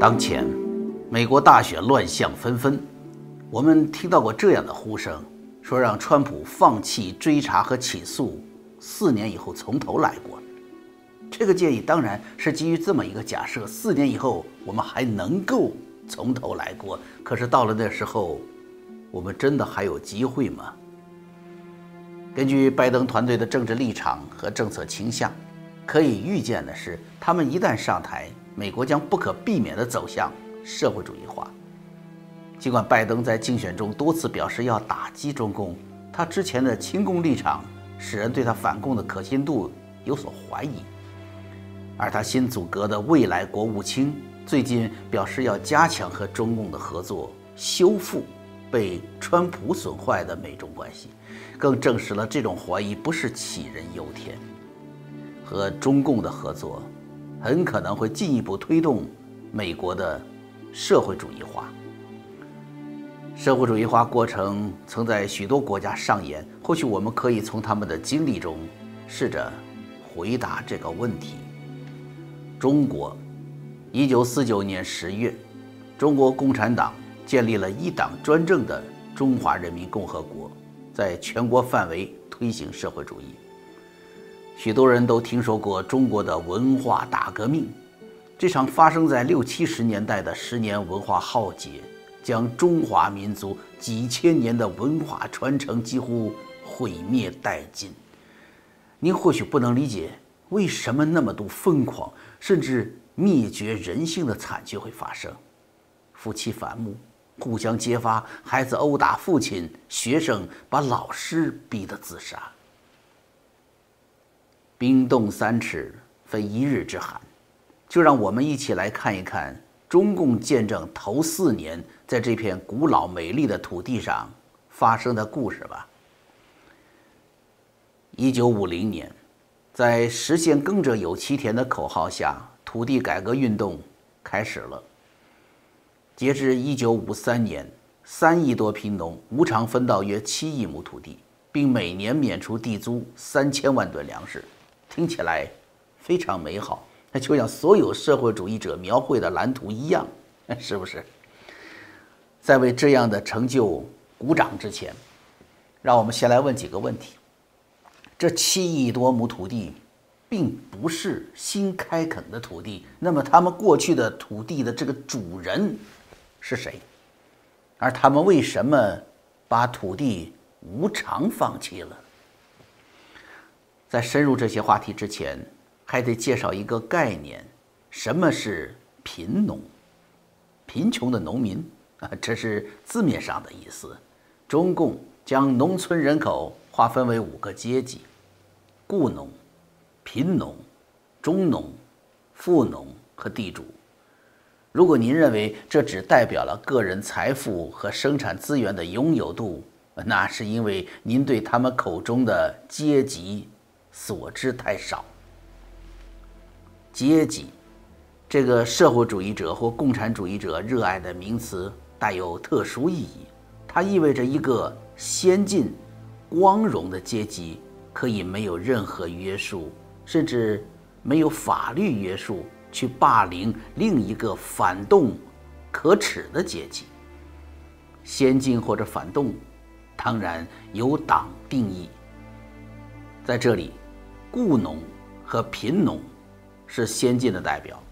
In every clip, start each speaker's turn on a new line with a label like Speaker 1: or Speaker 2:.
Speaker 1: 当前，美国大选乱象纷纷，我们听到过这样的呼声，说让川普放弃追查和起诉，四年以后从头来过。这个建议当然是基于这么一个假设：四年以后我们还能够从头来过。可是到了那时候，我们真的还有机会吗？根据拜登团队的政治立场和政策倾向，可以预见的是，他们一旦上台，美国将不可避免地走向社会主义化。尽管拜登在竞选中多次表示要打击中共，他之前的亲共立场使人对他反共的可信度有所怀疑。而他新组阁的未来国务卿最近表示要加强和中共的合作，修复被川普损坏的美中关系。更证实了这种怀疑不是杞人忧天，和中共的合作很可能会进一步推动美国的社会主义化。社会主义化过程曾在许多国家上演，或许我们可以从他们的经历中试着回答这个问题。中国，一九四九年十月，中国共产党建立了一党专政的中华人民共和国。在全国范围推行社会主义，许多人都听说过中国的文化大革命。这场发生在六七十年代的十年文化浩劫，将中华民族几千年的文化传承几乎毁灭殆尽。您或许不能理解为什么那么多疯狂甚至灭绝人性的惨剧会发生，夫妻反目。互相揭发，孩子殴打父亲，学生把老师逼得自杀。冰冻三尺，非一日之寒。就让我们一起来看一看中共建政头四年在这片古老美丽的土地上发生的故事吧。一九五零年，在实现耕者有其田的口号下，土地改革运动开始了。截至一九五三年，三亿多贫农无偿分到约七亿亩土地，并每年免除地租三千万吨粮食，听起来非常美好，那就像所有社会主义者描绘的蓝图一样，是不是？在为这样的成就鼓掌之前，让我们先来问几个问题：这七亿多亩土地，并不是新开垦的土地，那么他们过去的土地的这个主人？是谁？而他们为什么把土地无偿放弃了？在深入这些话题之前，还得介绍一个概念：什么是贫农？贫穷的农民啊，这是字面上的意思。中共将农村人口划分为五个阶级：雇农、贫农、中农、富农和地主。如果您认为这只代表了个人财富和生产资源的拥有度，那是因为您对他们口中的阶级所知太少。阶级，这个社会主义者或共产主义者热爱的名词带有特殊意义，它意味着一个先进、光荣的阶级可以没有任何约束，甚至没有法律约束。去霸凌另一个反动、可耻的阶级。先进或者反动，当然由党定义。在这里，雇农和贫农是先进的代表，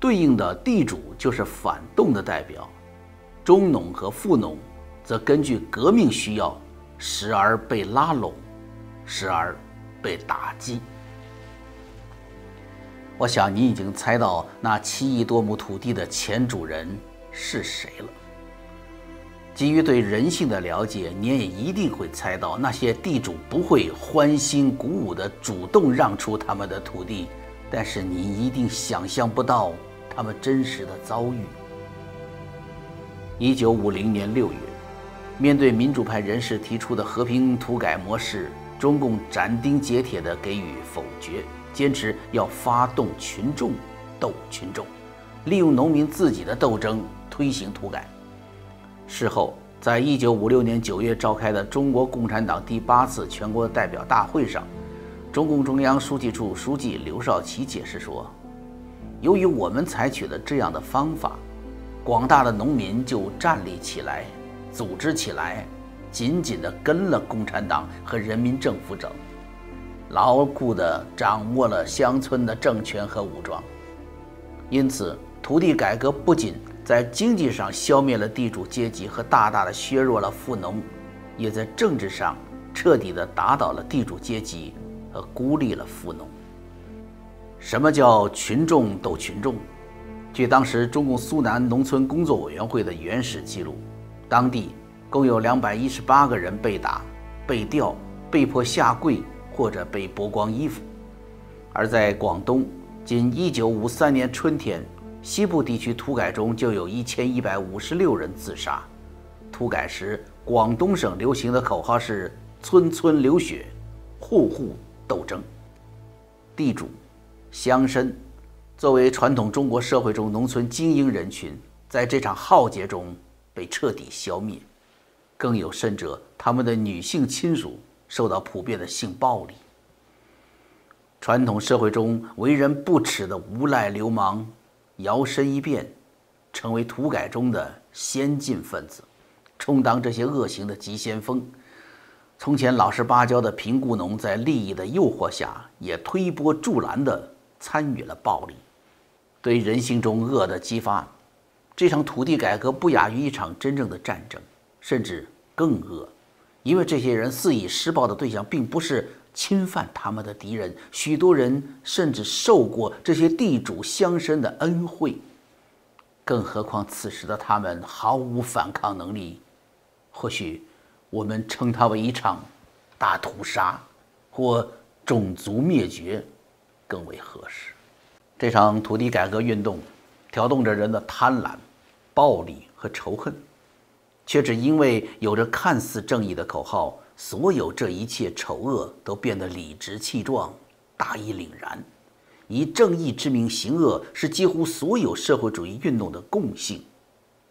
Speaker 1: 对应的地主就是反动的代表，中农和富农则根据革命需要，时而被拉拢，时而被打击。我想你已经猜到那七亿多亩土地的前主人是谁了。基于对人性的了解，你也一定会猜到那些地主不会欢欣鼓舞地主动让出他们的土地，但是你一定想象不到他们真实的遭遇。一九五零年六月，面对民主派人士提出的和平土改模式，中共斩钉截铁地给予否决。坚持要发动群众斗群众，利用农民自己的斗争推行土改。事后，在一九五六年九月召开的中国共产党第八次全国代表大会上，中共中央书记处书记刘少奇解释说：“由于我们采取了这样的方法，广大的农民就站立起来，组织起来，紧紧地跟了共产党和人民政府走，牢固地掌握了乡村的政权和武装。因此，土地改革不仅在经济上消灭了地主阶级和大大的削弱了富农，也在政治上彻底的打倒了地主阶级和孤立了富农。什么叫群众斗群众？据当时中共苏南农村工作委员会的原始记录，当地共有两百一十八个人被打、被吊、被迫下跪或者被剥光衣服。而在广东，仅1953年春天，西部地区土改中就有一千一百五十六人自杀。土改时，广东省流行的口号是“村村流血，户户斗争”。地主。乡绅作为传统中国社会中农村精英人群，在这场浩劫中被彻底消灭。更有甚者，他们的女性亲属受到普遍的性暴力。传统社会中为人不耻的无赖流氓，摇身一变，成为土改中的先进分子，充当这些恶行的急先锋。从前老实巴交的贫雇农，在利益的诱惑下，也推波助澜的。参与了暴力，对人性中恶的激发。这场土地改革不亚于一场真正的战争，甚至更恶，因为这些人肆意施暴的对象并不是侵犯他们的敌人，许多人甚至受过这些地主乡绅的恩惠。更何况此时的他们毫无反抗能力，或许我们称它为一场大屠杀，或种族灭绝。更为合适。这场土地改革运动挑动着人的贪婪、暴力和仇恨，却只因为有着看似正义的口号，所有这一切丑恶都变得理直气壮、大义凛然。以正义之名行恶，是几乎所有社会主义运动的共性。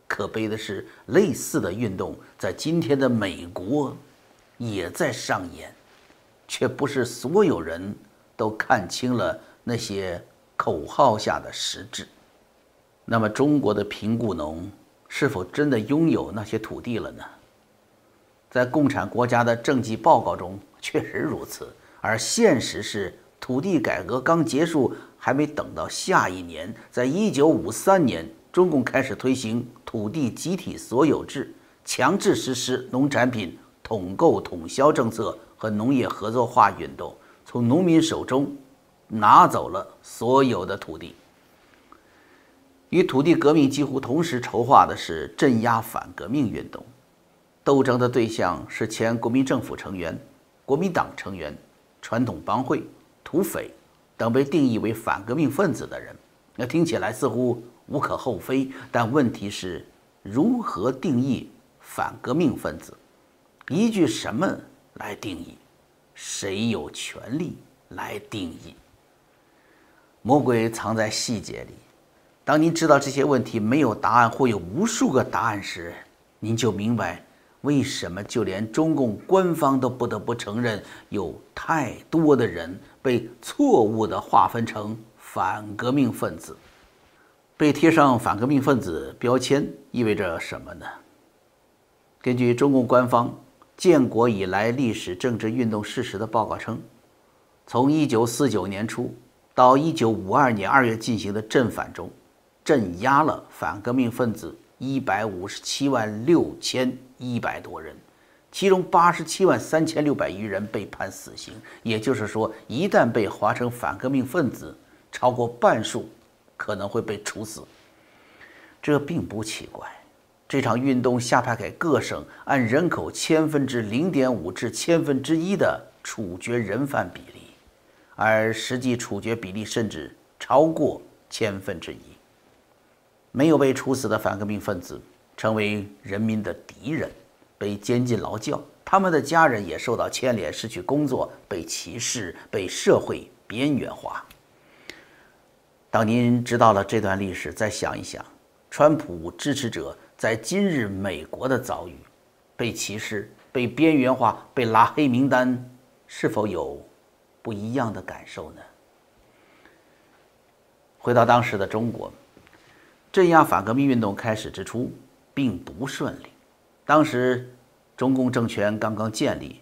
Speaker 1: 可悲的是，类似的运动在今天的美国也在上演，却不是所有人。都看清了那些口号下的实质。那么，中国的贫雇农是否真的拥有那些土地了呢？在共产国家的政绩报告中确实如此，而现实是，土地改革刚结束，还没等到下一年，在一九五三年，中共开始推行土地集体所有制，强制实施农产品统购统销政策和农业合作化运动。从农民手中拿走了所有的土地。与土地革命几乎同时筹划的是镇压反革命运动，斗争的对象是前国民政府成员、国民党成员、传统帮会、土匪等被定义为反革命分子的人。那听起来似乎无可厚非，但问题是如何定义反革命分子？依据什么来定义？谁有权利来定义？魔鬼藏在细节里。当您知道这些问题没有答案或有无数个答案时，您就明白为什么就连中共官方都不得不承认，有太多的人被错误地划分成反革命分子。被贴上反革命分子标签意味着什么呢？根据中共官方。建国以来历史政治运动事实的报告称，从1949年初到1952年2月进行的镇反中，镇压了反革命分子157万一百多人，其中八十七万三千六百余人被判死刑。也就是说，一旦被划成反革命分子，超过半数可能会被处死。这并不奇怪。这场运动下派给各省按人口千分之零点五至千分之一的处决人犯比例，而实际处决比例甚至超过千分之一。没有被处死的反革命分子成为人民的敌人，被监禁劳教，他们的家人也受到牵连，失去工作，被歧视，被社会边缘化。当您知道了这段历史，再想一想，川普支持者。在今日美国的遭遇，被歧视、被边缘化、被拉黑名单，是否有不一样的感受呢？回到当时的中国，镇压反革命运动开始之初并不顺利。当时中共政权刚刚建立，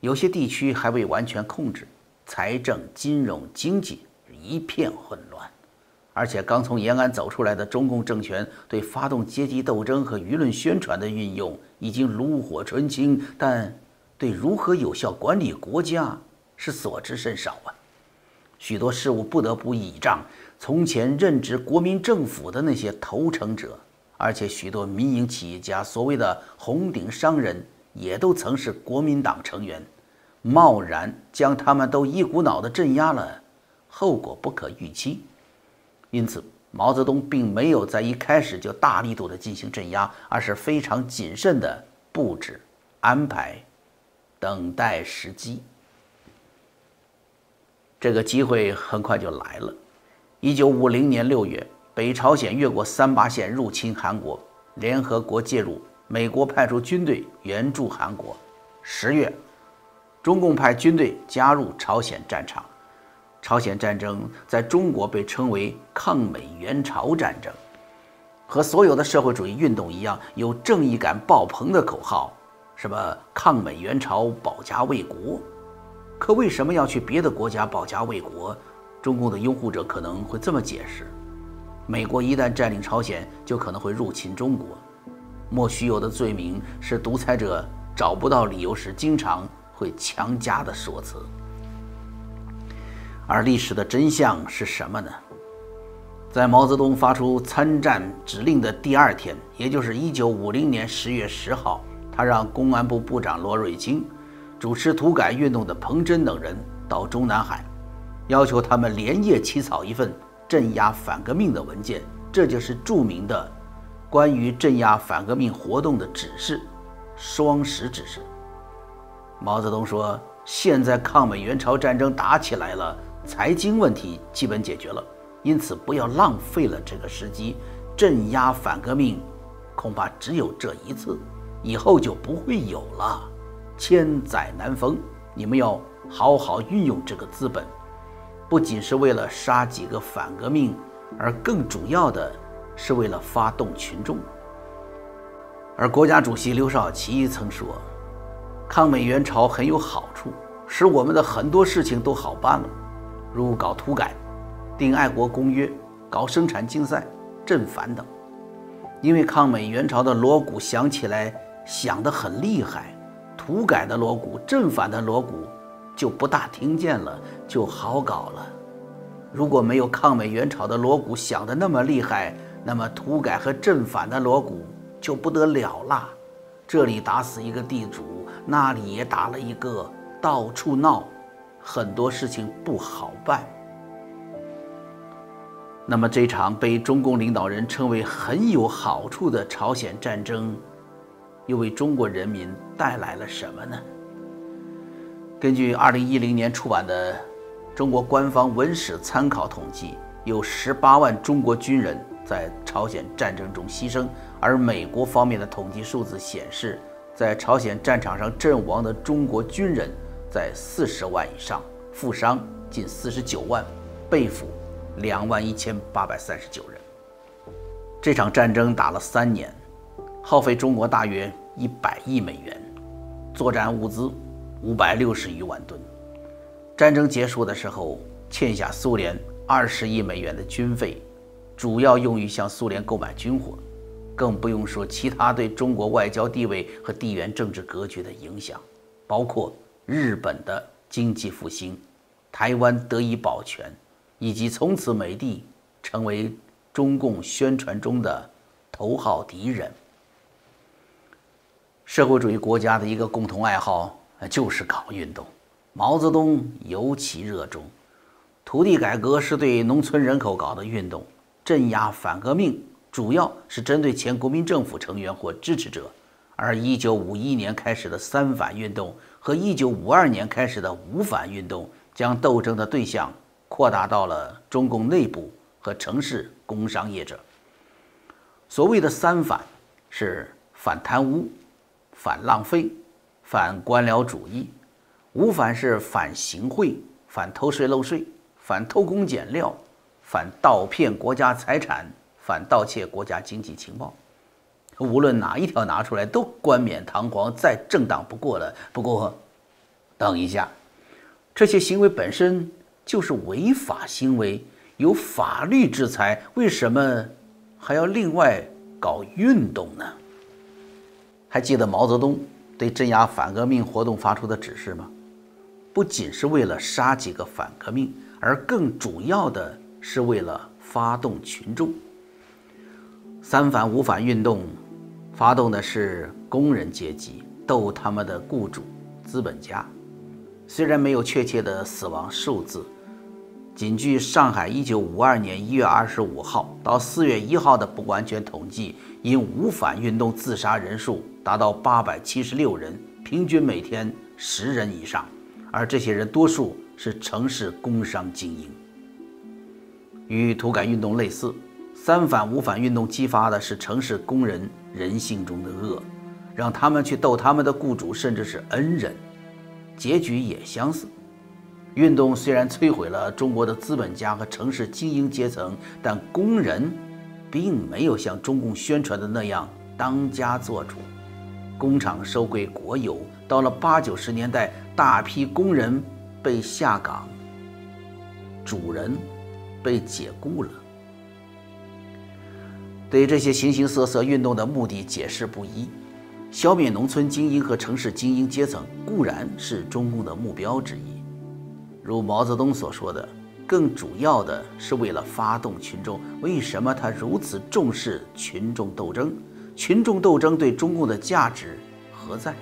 Speaker 1: 有些地区还未完全控制，财政、金融、经济一片混乱。而且刚从延安走出来的中共政权，对发动阶级斗争和舆论宣传的运用已经炉火纯青，但对如何有效管理国家是所知甚少啊。许多事务不得不倚仗从前任职国民政府的那些投诚者，而且许多民营企业家、所谓的红顶商人也都曾是国民党成员，贸然将他们都一股脑的镇压了，后果不可预期。因此，毛泽东并没有在一开始就大力度的进行镇压，而是非常谨慎的布置、安排，等待时机。这个机会很快就来了。一九五零年六月，北朝鲜越过三八线入侵韩国，联合国介入，美国派出军队援助韩国。十月，中共派军队加入朝鲜战场。朝鲜战争在中国被称为抗美援朝战争，和所有的社会主义运动一样，有正义感爆棚的口号，什么抗美援朝、保家卫国。可为什么要去别的国家保家卫国？中共的拥护者可能会这么解释：美国一旦占领朝鲜，就可能会入侵中国。莫须有的罪名是独裁者找不到理由时经常会强加的说辞。而历史的真相是什么呢？在毛泽东发出参战指令的第二天，也就是一九五零年十月十号，他让公安部部长罗瑞卿、主持土改运动的彭真等人到中南海，要求他们连夜起草一份镇压反革命的文件，这就是著名的关于镇压反革命活动的指示——双十指示。毛泽东说：“现在抗美援朝战争打起来了。”财经问题基本解决了，因此不要浪费了这个时机。镇压反革命，恐怕只有这一次，以后就不会有了。千载难逢，你们要好好运用这个资本，不仅是为了杀几个反革命，而更主要的是为了发动群众。而国家主席刘少奇曾说：“抗美援朝很有好处，使我们的很多事情都好办了。”如搞土改、定爱国公约、搞生产竞赛、镇反等，因为抗美援朝的锣鼓响起来响得很厉害，土改的锣鼓、镇反的锣鼓就不大听见了，就好搞了。如果没有抗美援朝的锣鼓响得那么厉害，那么土改和镇反的锣鼓就不得了啦。这里打死一个地主，那里也打了一个，到处闹。很多事情不好办。那么这场被中共领导人称为很有好处的朝鲜战争，又为中国人民带来了什么呢？根据二零一零年出版的中国官方文史参考统计，有十八万中国军人在朝鲜战争中牺牲，而美国方面的统计数字显示，在朝鲜战场上阵亡的中国军人。在四十万以上，负伤近四十九万，被俘两万一千八百三十九人。这场战争打了三年，耗费中国大约一百亿美元，作战物资五百六十余万吨。战争结束的时候，欠下苏联二十亿美元的军费，主要用于向苏联购买军火，更不用说其他对中国外交地位和地缘政治格局的影响，包括。日本的经济复兴，台湾得以保全，以及从此美帝成为中共宣传中的头号敌人。社会主义国家的一个共同爱好就是搞运动，毛泽东尤其热衷。土地改革是对农村人口搞的运动，镇压反革命主要是针对前国民政府成员或支持者。而1951年开始的三反运动和1952年开始的五反运动，将斗争的对象扩大到了中共内部和城市工商业者。所谓的三反是反贪污、反浪费、反官僚主义；五反是反行贿、反偷税漏税、反偷工减料、反盗骗国家财产，反盗窃国家经济情报。无论哪一条拿出来，都冠冕堂皇，再正当不过了。不过，等一下，这些行为本身就是违法行为，有法律制裁，为什么还要另外搞运动呢？还记得毛泽东对镇压反革命活动发出的指示吗？不仅是为了杀几个反革命，而更主要的是为了发动群众。三反五反运动。发动的是工人阶级斗他们的雇主资本家，虽然没有确切的死亡数字，仅据上海1952年1月25号到4月1号的不完全统计，因无反运动自杀人数达到876人，平均每天十人以上，而这些人多数是城市工商精英。与土改运动类似，三反五反运动激发的是城市工人。人性中的恶，让他们去斗他们的雇主，甚至是恩人，结局也相似。运动虽然摧毁了中国的资本家和城市精英阶层，但工人并没有像中共宣传的那样当家作主。工厂收归国有，到了八九十年代，大批工人被下岗，主人被解雇了。对这些形形色色运动的目的解释不一，消灭农村精英和城市精英阶层固然是中共的目标之一，如毛泽东所说的，更主要的是为了发动群众。为什么他如此重视群众斗争？群众斗争对中共的价值何在？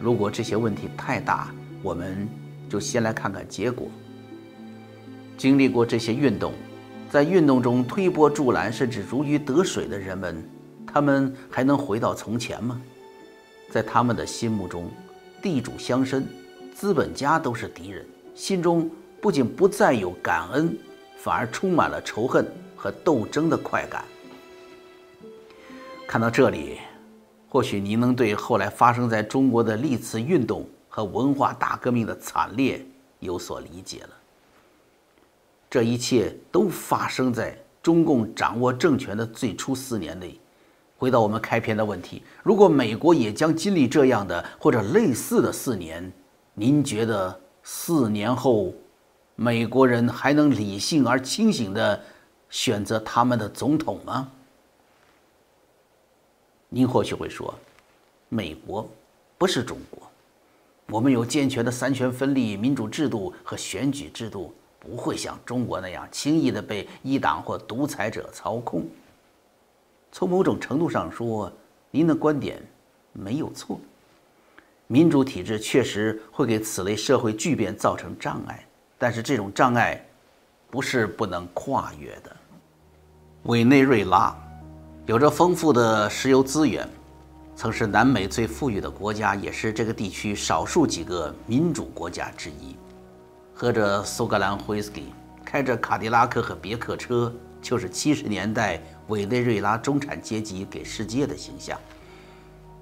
Speaker 1: 如果这些问题太大，我们就先来看看结果。经历过这些运动。在运动中推波助澜，甚至如鱼得水的人们，他们还能回到从前吗？在他们的心目中，地主乡绅、资本家都是敌人，心中不仅不再有感恩，反而充满了仇恨和斗争的快感。看到这里，或许您能对后来发生在中国的历次运动和文化大革命的惨烈有所理解了。这一切都发生在中共掌握政权的最初四年内。回到我们开篇的问题：如果美国也将经历这样的或者类似的四年，您觉得四年后，美国人还能理性而清醒地选择他们的总统吗？您或许会说，美国不是中国，我们有健全的三权分立、民主制度和选举制度。不会像中国那样轻易的被一党或独裁者操控。从某种程度上说，您的观点没有错。民主体制确实会给此类社会巨变造成障碍，但是这种障碍不是不能跨越的。委内瑞拉有着丰富的石油资源，曾是南美最富裕的国家，也是这个地区少数几个民主国家之一。喝着苏格兰威士忌，开着卡迪拉克和别克车，就是七十年代委内瑞拉中产阶级给世界的形象。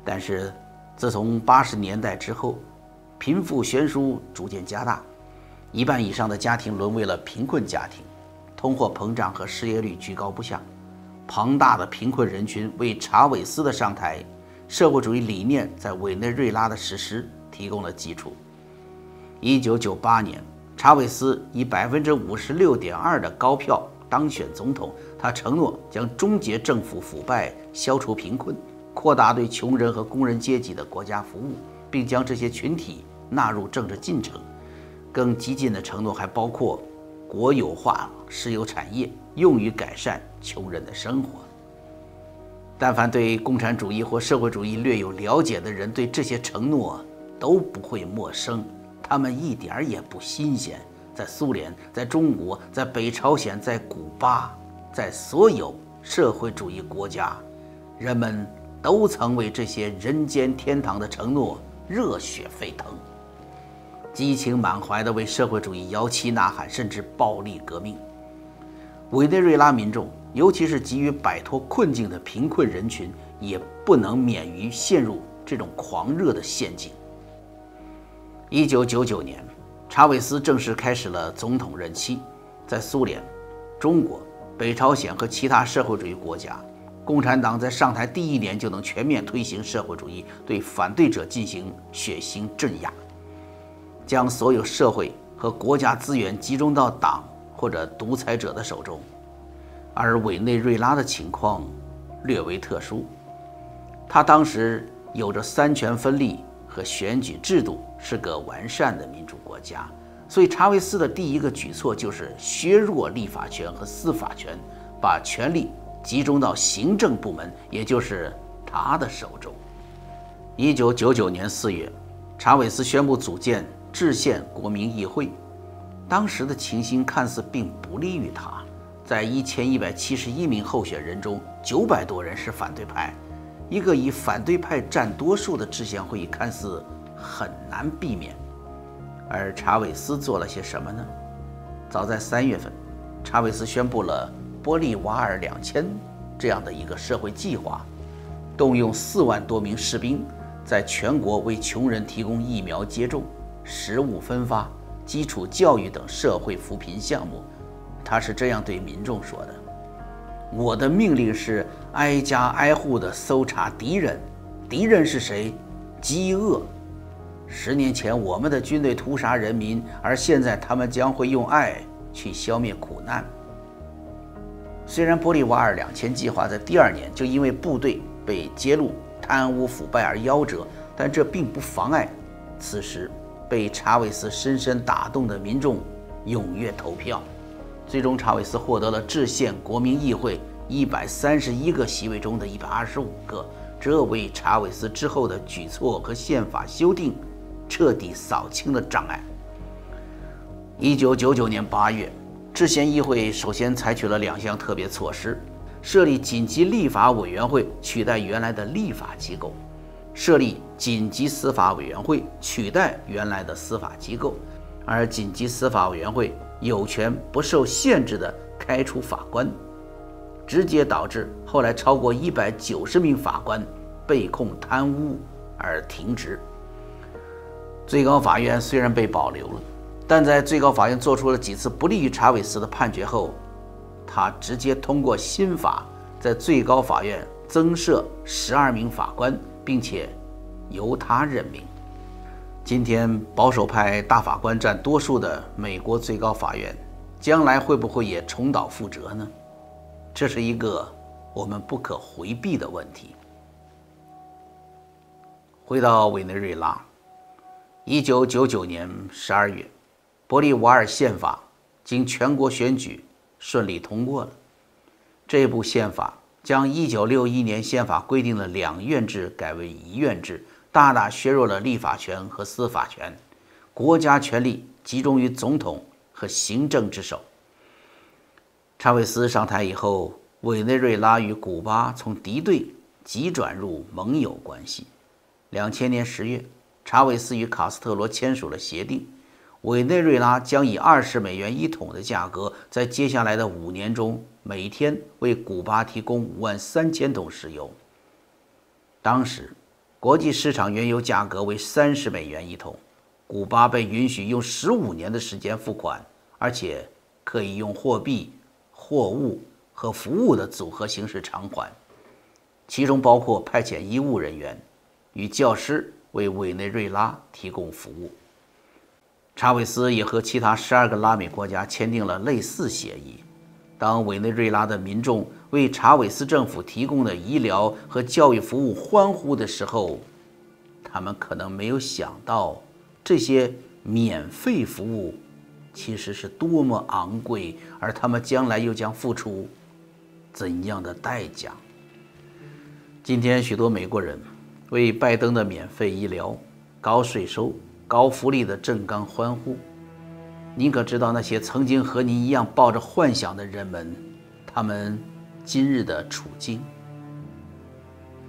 Speaker 1: 但是，自从八十年代之后，贫富悬殊逐渐加大，一半以上的家庭沦为了贫困家庭，通货膨胀和失业率居高不下，庞大的贫困人群为查韦斯的上台、社会主义理念在委内瑞拉的实施提供了基础。一九九八年。查韦斯以百分之五十六点二的高票当选总统。他承诺将终结政府腐败、消除贫困、扩大对穷人和工人阶级的国家服务，并将这些群体纳入政治进程。更激进的承诺还包括国有化石油产业，用于改善穷人的生活。但凡对共产主义或社会主义略有了解的人，对这些承诺都不会陌生。他们一点儿也不新鲜，在苏联，在中国，在北朝鲜，在古巴，在所有社会主义国家，人们都曾为这些人间天堂的承诺热血沸腾，激情满怀地为社会主义摇旗呐喊，甚至暴力革命。委内瑞拉民众，尤其是急于摆脱困境的贫困人群，也不能免于陷入这种狂热的陷阱。一九九九年，查韦斯正式开始了总统任期。在苏联，中国、北朝鲜和其他社会主义国家，共产党在上台第一年就能全面推行社会主义，对反对者进行血腥镇压，将所有社会和国家资源集中到党或者独裁者的手中。而委内瑞拉的情况略为特殊，他当时有着三权分立和选举制度，是个完善的民主国家。所以，查韦斯的第一个举措就是削弱立法权和司法权，把权力集中到行政部门，也就是他的手中。一九九九年四月，查韦斯宣布组建制宪国民议会。当时的情形看似并不利于他，在一千一百七十一名候选人中，九百多人是反对派，一个以反对派占多数的制宪会议看似很难避免。而查韦斯做了些什么呢？早在三月份，查韦斯宣布了“玻利瓦尔两千”这样的一个社会计划，动用四万多名士兵，在全国为穷人提供疫苗接种、食物分发、基础教育等社会扶贫项目。他是这样对民众说的：“我的命令是挨家挨户地搜查敌人，敌人是谁？饥饿。”十年前，我们的军队屠杀人民，而现在他们将会用爱去消灭苦难。虽然玻利瓦尔两千计划在第二年就因为部队被揭露贪污腐败而夭折，但这并不妨碍此时被查韦斯深深打动的民众踊跃投票。最终，查韦斯获得了制宪国民议会一百三十一个席位中的一百二十五个，这为查韦斯之后的举措和宪法修订。彻底扫清了障碍。一九九九年八月，制宪议会首先采取了两项特别措施：设立紧急立法委员会，取代原来的立法机构；设立紧急司法委员会，取代原来的司法机构。而紧急司法委员会有权不受限制地开除法官，直接导致后来超过一百九十名法官被控贪污而停职。最高法院虽然被保留了，但在最高法院做出了几次不利于查韦斯的判决后，他直接通过新法，在最高法院增设十二名法官，并且由他任命。今天保守派大法官占多数的美国最高法院，将来会不会也重蹈覆辙呢？这是一个我们不可回避的问题。回到委内瑞拉。一九九九年十二月，玻利瓦尔宪法经全国选举顺利通过了。这部宪法将一九六一年宪法规定的两院制改为一院制，大大削弱了立法权和司法权，国家权力集中于总统和行政之手。查韦斯上台以后，委内瑞拉与古巴从敌对急转入盟友关系。两千年十月。查韦斯与卡斯特罗签署了协定，委内瑞拉将以二十美元一桶的价格，在接下来的五年中，每天为古巴提供五万三千桶石油。当时，国际市场原油价格为三十美元一桶，古巴被允许用十五年的时间付款，而且可以用货币、货物和服务的组合形式偿还，其中包括派遣医务人员与教师。为委内瑞拉提供服务。查韦斯也和其他十二个拉美国家签订了类似协议。当委内瑞拉的民众为查韦斯政府提供的医疗和教育服务欢呼的时候，他们可能没有想到，这些免费服务其实是多么昂贵，而他们将来又将付出怎样的代价。今天，许多美国人。为拜登的免费医疗、高税收、高福利的正刚欢呼。您可知道那些曾经和您一样抱着幻想的人们，他们今日的处境？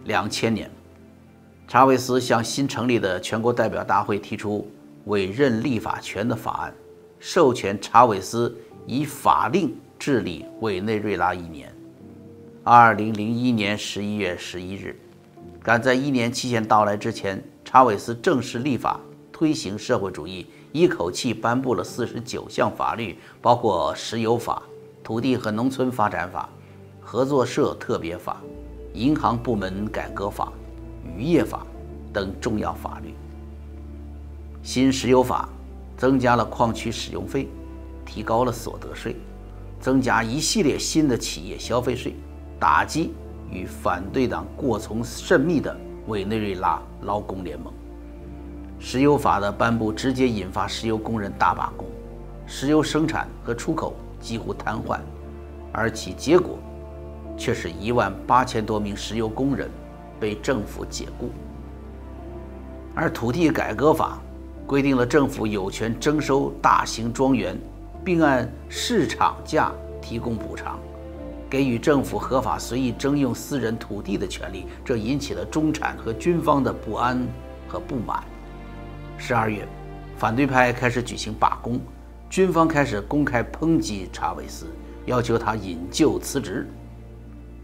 Speaker 1: 两千年，查韦斯向新成立的全国代表大会提出委任立法权的法案，授权查韦斯以法令治理委内瑞拉一年。二零零一年十一月十一日。赶在一年期限到来之前，查韦斯正式立法推行社会主义，一口气颁布了四十九项法律，包括石油法、土地和农村发展法、合作社特别法、银行部门改革法、渔业法等重要法律。新石油法增加了矿区使用费，提高了所得税，增加一系列新的企业消费税，打击与反对党过从甚密的委内瑞拉劳工联盟。石油法的颁布直接引发石油工人大罢工，石油生产和出口几乎瘫痪，而其结果却是一万八千多名石油工人被政府解雇。而土地改革法。规定了政府有权征收大型庄园，并按市场价提供补偿，给予政府合法随意征用私人土地的权利。这引起了中产和军方的不安和不满。十二月，反对派开始举行罢工，军方开始公开抨击查韦斯，要求他引咎辞职。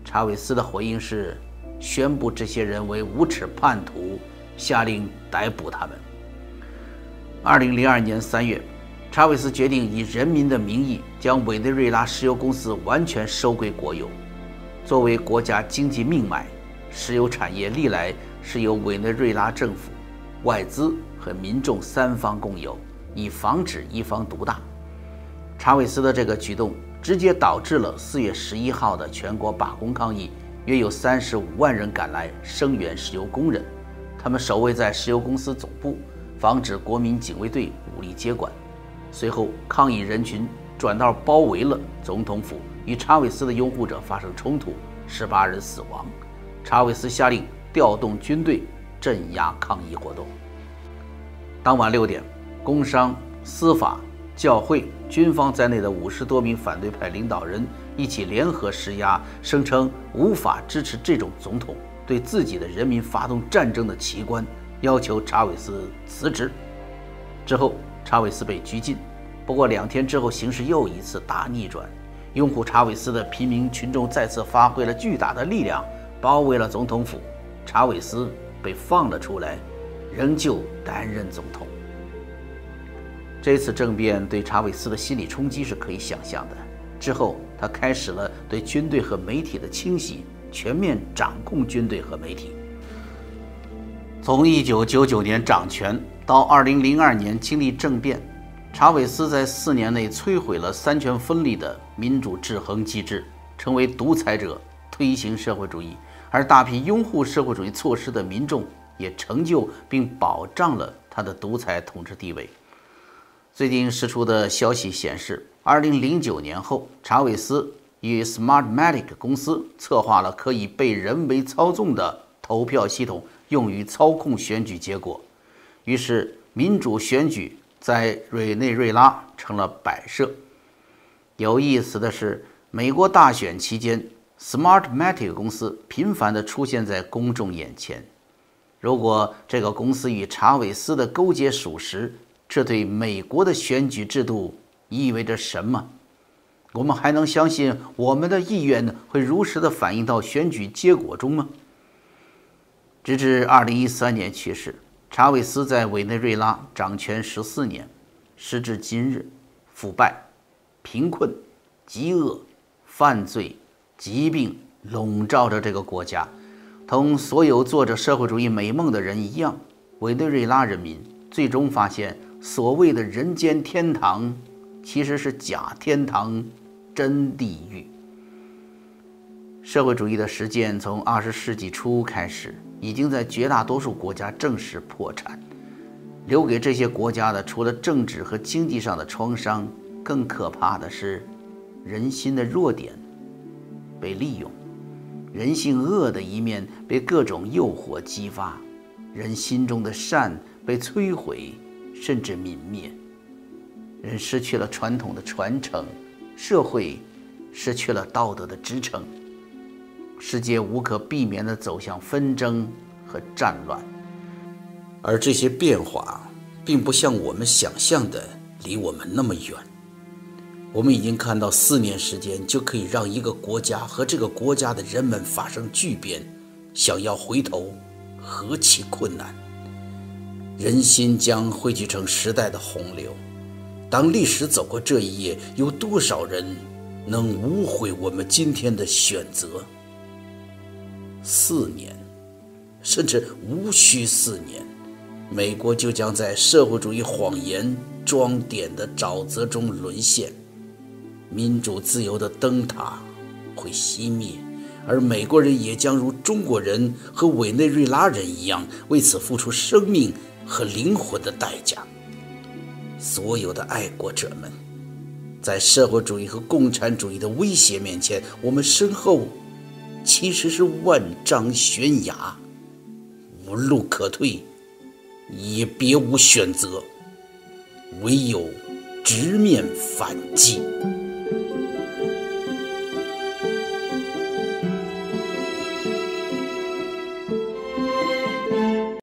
Speaker 1: 查韦斯的回应是宣布这些人为无耻叛徒，下令逮捕他们。二零零二年三月，查韦斯决定以人民的名义将委内瑞拉石油公司完全收归国有。作为国家经济命脉，石油产业历来是由委内瑞拉政府、外资和民众三方共有，以防止一方独大。查韦斯的这个举动直接导致了四月十一号的全国罢工抗议，约有三十五万人赶来声援石油工人，他们守卫在石油公司总部。防止国民警卫队武力接管。随后，抗议人群转道包围了总统府，与查韦斯的拥护者发生冲突，十八人死亡。查韦斯下令调动军队镇压抗议活动。当晚六点，工商、司法、教会、军方在内的五十多名反对派领导人一起联合施压，声称无法支持这种总统对自己的人民发动战争的奇观。要求查韦斯辞职之后，查韦斯被拘禁。不过两天之后，形势又一次大逆转，拥护查韦斯的平民群众再次发挥了巨大的力量，包围了总统府。查韦斯被放了出来，仍旧担任总统。这次政变对查韦斯的心理冲击是可以想象的。之后，他开始了对军队和媒体的清洗，全面掌控军队和媒体。从1999年掌权到2002年经历政变，查韦斯在四年内摧毁了三权分立的民主制衡机制，成为独裁者，推行社会主义。而大批拥护社会主义措施的民众也成就并保障了他的独裁统治地位。最近释出的消息显示，2009年后，查韦斯与 Smartmatic 公司策划了可以被人为操纵的投票系统。用于操控选举结果，于是民主选举在委内瑞拉成了摆设。有意思的是，美国大选期间，Smartmatic 公司频繁地出现在公众眼前。如果这个公司与查韦斯的勾结属实，这对美国的选举制度意味着什么？我们还能相信我们的意愿会如实的反映到选举结果中吗？直至二零一三年去世，查韦斯在委内瑞拉掌权十四年，时至今日，腐败、贫困、饥饿、犯罪、疾病笼罩着这个国家。同所有做着社会主义美梦的人一样，委内瑞拉人民最终发现，所谓的人间天堂其实是假天堂，真地狱。社会主义的实践从二十世纪初开始。已经在绝大多数国家正式破产，留给这些国家的除了政治和经济上的创伤，更可怕的是人心的弱点被利用，人性恶的一面被各种诱惑激发，人心中的善被摧毁甚至泯灭，人失去了传统的传承，社会失去了道德的支撑。世界无可避免地走向纷争和战乱，而这些变化并不像我们想象的离我们那么远。我们已经看到，四年时间就可以让一个国家和这个国家的人们发生巨变，想要回头何其困难！人心将汇聚成时代的洪流。当历史走过这一页，有多少人能无悔我们今天的选择。四年，甚至无需四年，美国就将在社会主义谎言装点的沼泽中沦陷，民主自由的灯塔会熄灭，而美国人也将如中国人和委内瑞拉人一样，为此付出生命和灵魂的代价。所有的爱国者们，在社会主义和共产主义的威胁面前，我们身后。其实是万丈悬崖，无路可退，也别无选择，唯有直面反击。